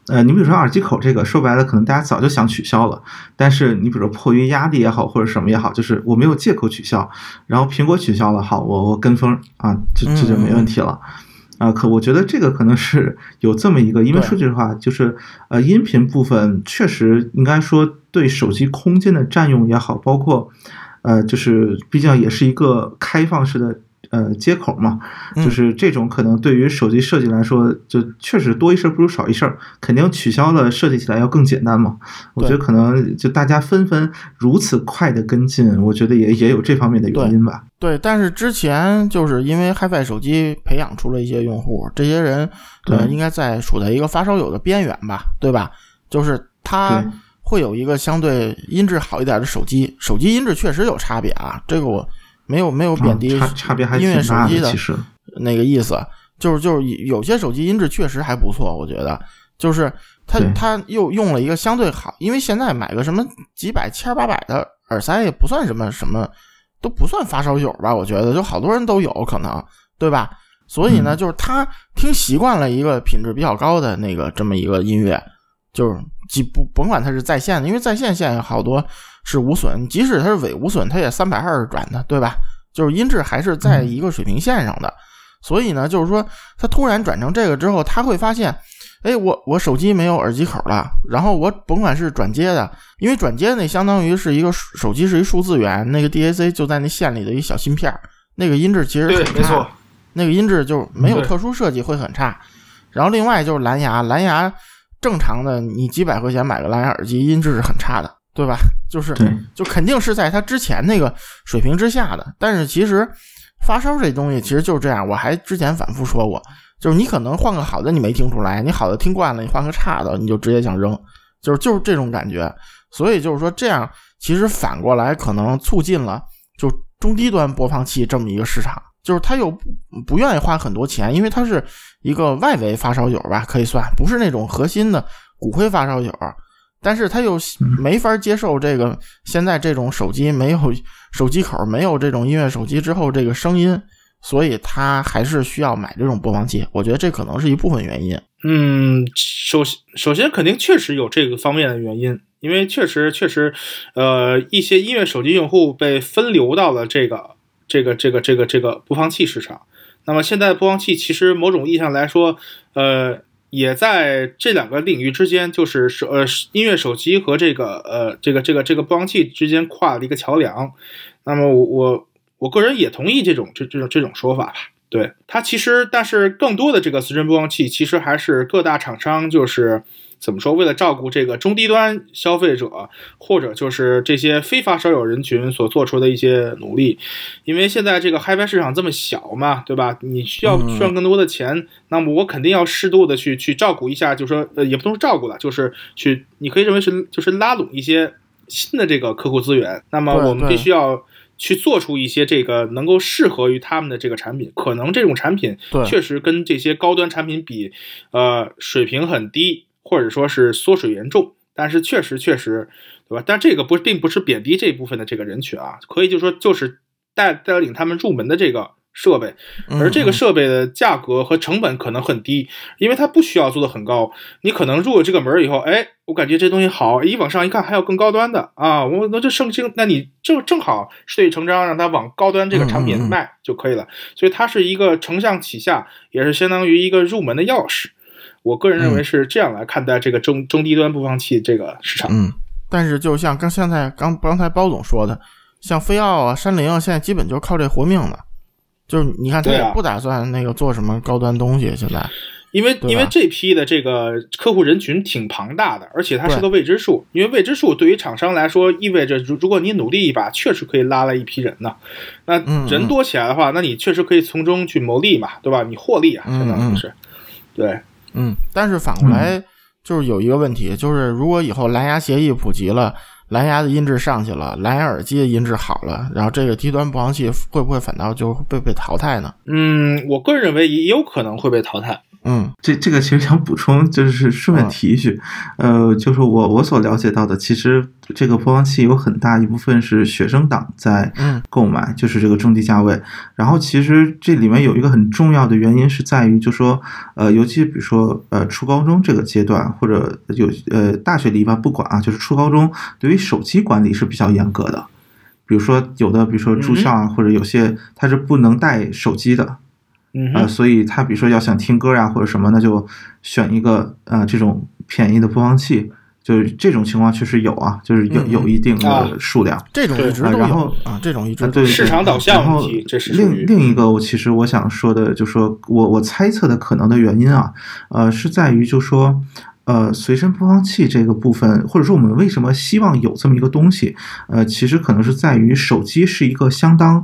呃，你比如说耳机口这个，说白了，可能大家早就想取消了，但是你比如说迫于压力也好，或者什么也好，就是我没有借口取消，然后苹果取消了，好，我我跟风啊，这这就没问题了。啊，可我觉得这个可能是有这么一个，因为说句实话，就是呃，音频部分确实应该说对手机空间的占用也好，包括呃，就是毕竟也是一个开放式的。呃，接口嘛，就是这种可能对于手机设计来说，就确实多一事不如少一事，肯定取消了，设计起来要更简单嘛。我觉得可能就大家纷纷如此快的跟进，我觉得也也有这方面的原因吧。对，但是之前就是因为 HiFi 手机培养出了一些用户，这些人呃应该在处在一个发烧友的边缘吧，对吧？就是他会有一个相对音质好一点的手机，手机音质确实有差别啊，这个我。没有没有贬低音乐手机的那个意思，就是就是有些手机音质确实还不错，我觉得就是它它又用了一个相对好，因为现在买个什么几百千八百的耳塞也不算什么什么，都不算发烧友吧，我觉得就好多人都有可能，对吧？所以呢，就是他听习惯了一个品质比较高的那个这么一个音乐，就是即不甭管它是在线的，因为在线现在好多。是无损，即使它是伪无损，它也三百二十转的，对吧？就是音质还是在一个水平线上的。所以呢，就是说它突然转成这个之后，他会发现，哎，我我手机没有耳机口了。然后我甭管是转接的，因为转接那相当于是一个手机是一数字源，那个 DAC 就在那线里的一小芯片，那个音质其实对，没错，那个音质就没有特殊设计会很差。然后另外就是蓝牙，蓝牙正常的你几百块钱买个蓝牙耳机，音质是很差的。对吧？就是，就肯定是在他之前那个水平之下的。但是其实发烧这东西其实就是这样。我还之前反复说过，就是你可能换个好的你没听出来，你好的听惯了，你换个差的你就直接想扔，就是就是这种感觉。所以就是说这样，其实反过来可能促进了就中低端播放器这么一个市场，就是他又不愿意花很多钱，因为他是一个外围发烧友吧，可以算不是那种核心的骨灰发烧友。但是他又没法接受这个现在这种手机没有手机口，没有这种音乐手机之后这个声音，所以他还是需要买这种播放器。我觉得这可能是一部分原因。嗯，首首先肯定确实有这个方面的原因，因为确实确实，呃，一些音乐手机用户被分流到了这个这个这个这个这个播放器市场。那么现在播放器其实某种意义上来说，呃。也在这两个领域之间，就是手呃音乐手机和这个呃这个这个这个播放器之间跨了一个桥梁。那么我我我个人也同意这种这这种这种说法吧。对它其实，但是更多的这个随身播放器其实还是各大厂商就是。怎么说？为了照顾这个中低端消费者，或者就是这些非发烧友人群所做出的一些努力，因为现在这个 HiFi 市场这么小嘛，对吧？你需要赚更多的钱，那么我肯定要适度的去去照顾一下，就是说，呃，也不能说照顾了，就是去，你可以认为是就是拉拢一些新的这个客户资源。那么我们必须要去做出一些这个能够适合于他们的这个产品。可能这种产品确实跟这些高端产品比，呃，水平很低。或者说是缩水严重，但是确实确实，对吧？但这个不并不是贬低这部分的这个人群啊，可以就说就是带带领他们入门的这个设备，而这个设备的价格和成本可能很低，因为它不需要做的很高。你可能入了这个门以后，哎，我感觉这东西好，一往上一看还有更高端的啊，我那就圣经，那你正正好顺理成章让它往高端这个产品卖就可以了。所以它是一个承上启下，也是相当于一个入门的钥匙。我个人认为是这样来看待这个中中低端播放器这个市场。嗯，但是就像刚现在刚刚才包总说的，像飞奥啊、山灵啊，现在基本就靠这活命的。就是你看，他也不打算那个做什么高端东西。现在，因为因为这批的这个客户人群挺庞大的，而且它是个未知数。因为未知数对于厂商来说，意味着如如果你努力一把，确实可以拉来一批人呢。那人多起来的话，那你确实可以从中去谋利嘛，对吧？你获利啊，相当于是，对。嗯，但是反过来就是有一个问题，就是如果以后蓝牙协议普及了，蓝牙的音质上去了，蓝牙耳机的音质好了，然后这个低端播放器会不会反倒就被被淘汰呢？嗯，我个人认为也有可能会被淘汰，嗯这这个其实想补充，就是顺便提一句，呃，就是我我所了解到的，其实这个播放器有很大一部分是学生党在嗯购买，就是这个中低价位。然后其实这里面有一个很重要的原因是在于，就说呃，尤其比如说呃初高中这个阶段，或者有呃大学里一般不管啊，就是初高中对于手机管理是比较严格的。比如说有的，比如说住校啊，或者有些他是不能带手机的，呃，嗯哼，所以他比如说要想听歌呀或者什么，那就选一个呃这种便宜的播放器，就是这种情况确实有啊，就是有嗯有一定啊的数量。这种一直都有对然后啊，这种一直啊，对，市场导向然后问题这是另另一个，我其实我想说的，就说我我猜测的可能的原因啊，呃，是在于就说。呃，随身播放器这个部分，或者说我们为什么希望有这么一个东西？呃，其实可能是在于手机是一个相当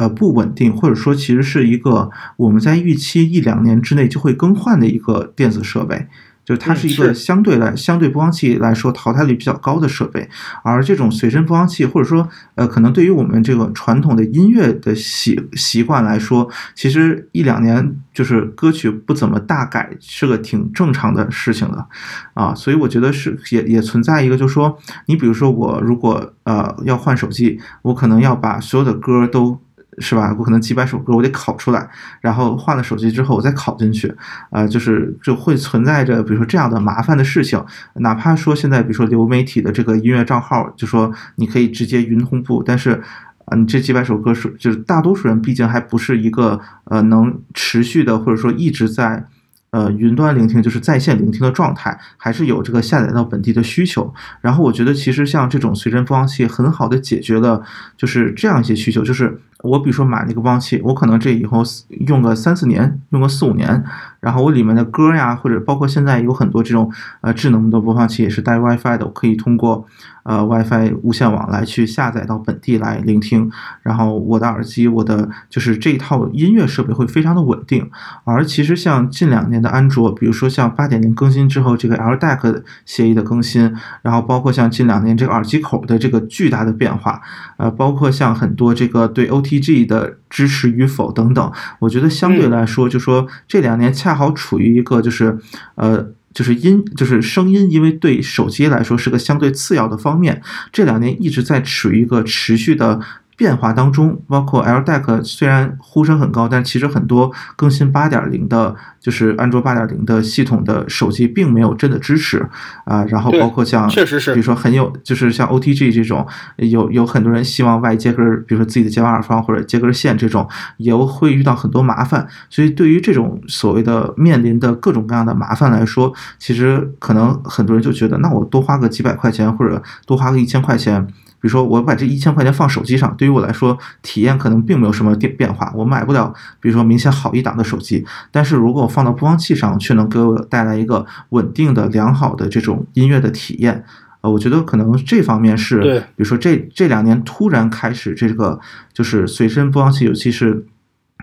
呃不稳定，或者说其实是一个我们在预期一两年之内就会更换的一个电子设备。就是它嗯是一个相对来相对播放器来说淘汰率比较高的设备，而这种随身播放器，或者说呃，可能对于我们这个传统的音乐的习习惯来说，其实一两年就是歌曲不怎么大改是个挺正常的事情的啊，所以我觉得是也也存在一个，就是说你比如说我如果呃要换手机，我可能要把所有的歌都。是吧？我可能几百首歌我得拷出来，然后换了手机之后我再拷进去，呃，就是就会存在着比如说这样的麻烦的事情。哪怕说现在比如说流媒体的这个音乐账号，就说你可以直接云同步，但是。啊，你这几百首歌是，就是大多数人毕竟还不是一个呃能持续的或者说一直在呃云端聆听，就是在线聆听的状态，还是有这个下载到本地的需求。然后我觉得其实像这种随身播放器，很好的解决了就是这样一些需求，就是我比如说买了一个播放器，我可能这以后用个三四年，用个四五年，然后我里面的歌呀，或者包括现在有很多这种呃智能的播放器也是带 WiFi 的，我可以通过呃 WiFi 无线网来去下载到本地来聆听，然后我的耳机，我的就是这一套音乐设备会非常的稳定。而其实像近两年的安卓，比如说像八点零更新之后这个 LDAC 协议的更新，然后包括像近两年这个耳机口的这个巨大的变化，呃，包括像很多这个对 OTG 的支持与否等等，我觉得相对来说，就说这两年恰好处于一个就是呃。就是音，就是声音，因为对手机来说是个相对次要的方面，这两年一直在处于一个持续的变化当中。包括 LDAC 虽然呼声很高，但其实很多更新八点零的，就是安卓八点零的系统的手机并没有真的支持啊。然后包括像确实是比如说很有，就是像 OTG 这种，有有很多人希望外接根儿，比如说自己的接完耳放或者接根线这种，也会遇到很多麻烦。所以对于这种所谓的面临的各种各样的麻烦来说，其实可能很多人就觉得，那我多花个几百块钱或者多花个一千块钱。比如说，我把这一千块钱放手机上，对于我来说，体验可能并没有什么变变化。我买不了，比如说明显好一档的手机，但是如果我放到播放器上，却能给我带来一个稳定的、良好的这种音乐的体验。呃，我觉得可能这方面是，比如说这这两年突然开始这个就是随身播放器，尤其是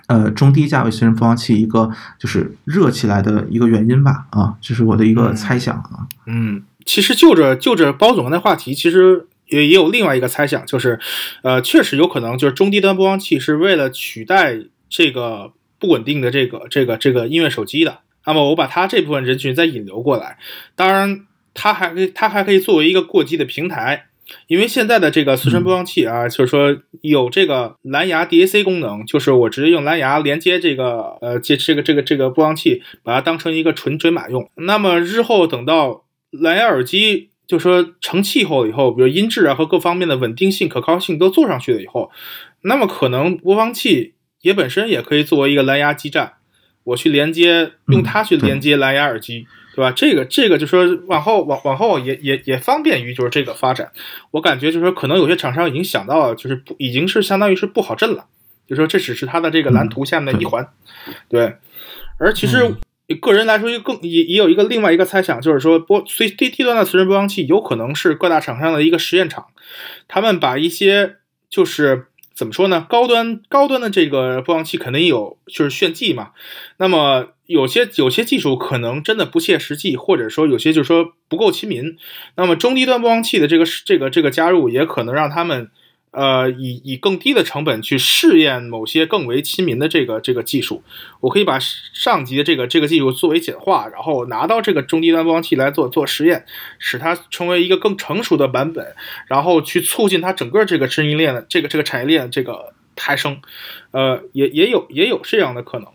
呃中低价位随身播放器一个就是热起来的一个原因吧。啊，这是我的一个猜想啊。嗯，其实就着就着包总刚才话题，其实也也有另外一个猜想，就是，呃，确实有可能就是中低端播放器是为了取代这个不稳定的这个这个这个音乐手机的。那么我把它这部分人群再引流过来，当然它还可以它还可以作为一个过激的平台。因为现在的这个随身播放器啊，就是说有这个蓝牙 DAC 功能，就是我直接用蓝牙连接这个呃接这个这个这个播放器，把它当成一个纯追码用。那么日后等到蓝牙耳机就说成气候以后，比如音质啊和各方面的稳定性、可靠性都做上去了以后，那么可能播放器也本身也可以作为一个蓝牙基站，我去连接用它去连接蓝牙耳机。对吧？这个这个就说往后往往后也也也方便于就是这个发展。我感觉就是说，可能有些厂商已经想到了，就是不已经是相当于是布好阵了，就说这只是它的这个蓝图下面的一环。对，而其实个人来说，一个更也也有一个另外一个猜想，就是说播随低低端的随身播放器有可能是各大厂商的一个实验场，他们把一些就是。怎么说呢？高端高端的这个播放器肯定有就是炫技嘛，那么有些有些技术可能真的不切实际，或者说有些就是说不够亲民。那么中低端播放器的这个这个这个加入，也可能让他们呃，以以更低的成本去试验某些更为亲民的这个这个技术，我可以把上级的这个这个技术作为简化，然后拿到这个中低端播放器来做做实验，使它成为一个更成熟的版本，然后去促进它整个这个知识链的这个这个产业链这个抬升，呃，也也有也有这样的可能。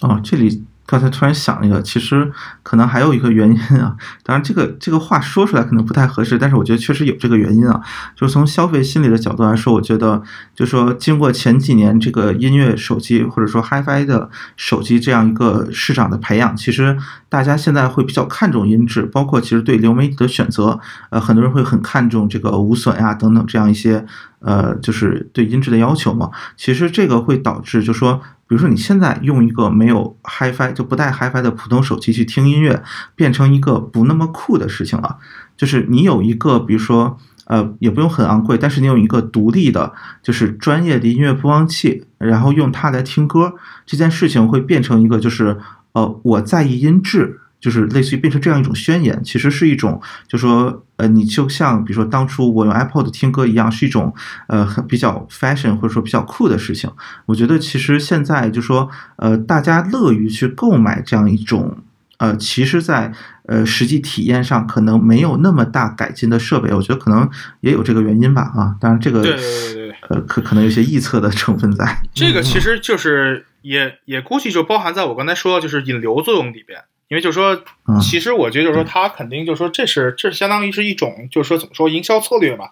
哦，这里。刚才突然想一个，其实可能还有一个原因啊。当然，这个这个话说出来可能不太合适，但是我觉得确实有这个原因啊。就是从消费心理的角度来说，我觉得，就说经过前几年这个音乐手机或者说 HiFi 的手机这样一个市场的培养，其实大家现在会比较看重音质，包括其实对流媒体的选择，呃，很多人会很看重这个无损呀等等这样一些，呃，就是对音质的要求嘛。其实这个会导致，就说。比如说，你现在用一个没有 HiFi 就不带 HiFi 的普通手机去听音乐，变成一个不那么酷的事情了。就是你有一个，比如说，呃，也不用很昂贵，但是你有一个独立的，就是专业的音乐播放器，然后用它来听歌，这件事情会变成一个，就是呃，我在意音质。就是类似于变成这样一种宣言，其实是一种，就说，呃，你就像比如说当初我用 iPod 听歌一样，是一种，呃，很比较 fashion 或者说比较酷的事情。我觉得其实现在就说，呃，大家乐于去购买这样一种，呃，其实，在呃实际体验上可能没有那么大改进的设备，我觉得可能也有这个原因吧。啊，当然这个，对对对，呃，可可能有些臆测的成分在。这个其实就是也也估计就包含在我刚才说的就是引流作用里边。因为就是说，其实我觉得就是说，他肯定就是说，这是这相当于是一种就是说怎么说营销策略嘛，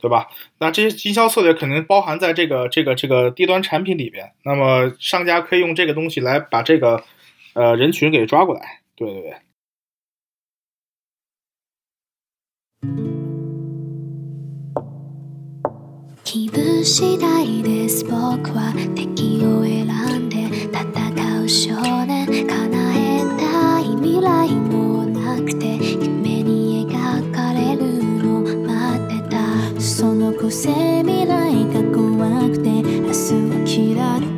对吧？那这些营销策略肯定包含在这个这个这个低端产品里边。那么商家可以用这个东西来把这个呃人群给抓过来，对对对。未来もなくて夢に描かれるの待ってた。その個性未来が怖くて明日を嫌って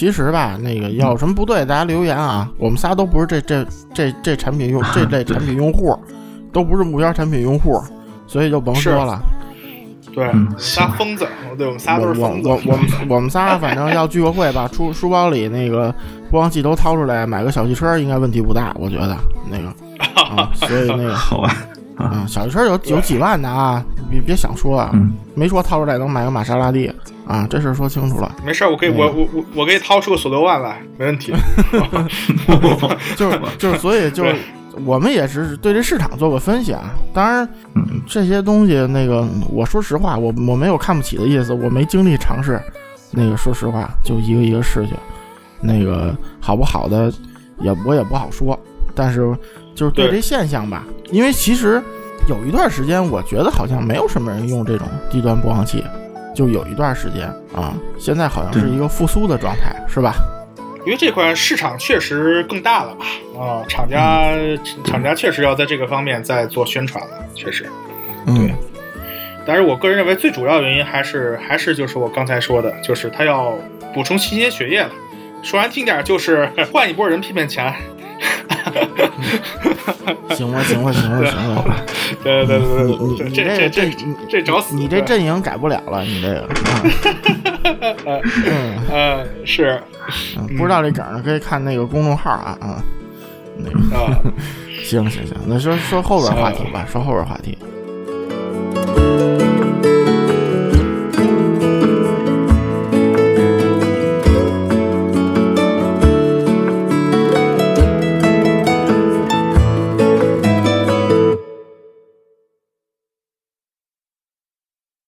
其实吧，那个要有什么不对，大家留言啊。我们仨都不是这这这这产品用 这类产品用户，都不是目标产品用户，所以就甭说了。对，仨疯子，对我们仨都是疯子。我我我们我们仨反正要聚个会吧，出书包里那个播放器都掏出来，买个小汽车应该问题不大，我觉得那个。啊，所以那个好吧。啊，小汽车有有几万的啊，别别想说啊，没说掏出来能买个玛莎拉蒂啊，这事说清楚了。没事，我可以，我我我我可以掏出个索六万来，没问题。就是就是，所以就是我们也是对这市场做个分析啊。当然，这些东西那个，我说实话，我我没有看不起的意思，我没精力尝试。那个说实话，就一个一个试去，那个好不好的也我也不好说，但是。就是对这现象吧，因为其实有一段时间，我觉得好像没有什么人用这种低端播放器，就有一段时间啊。现在好像是一个复苏的状态，是吧？因为这块市场确实更大了吧？啊，厂家厂家确实要在这个方面再做宣传了，确实。嗯，但是我个人认为最主要原因还是还是就是我刚才说的，就是他要补充新鲜血液了。说难听点，就是换一波人骗骗钱。行吧，行吧，行吧，行吧。对对对你对你，你这这这这找死！你这阵营改不了了，你这个。嗯嗯是。不知道这梗呢，可以看那个公众号啊啊。那个。行行行，那说说后边话题吧，说后边话题。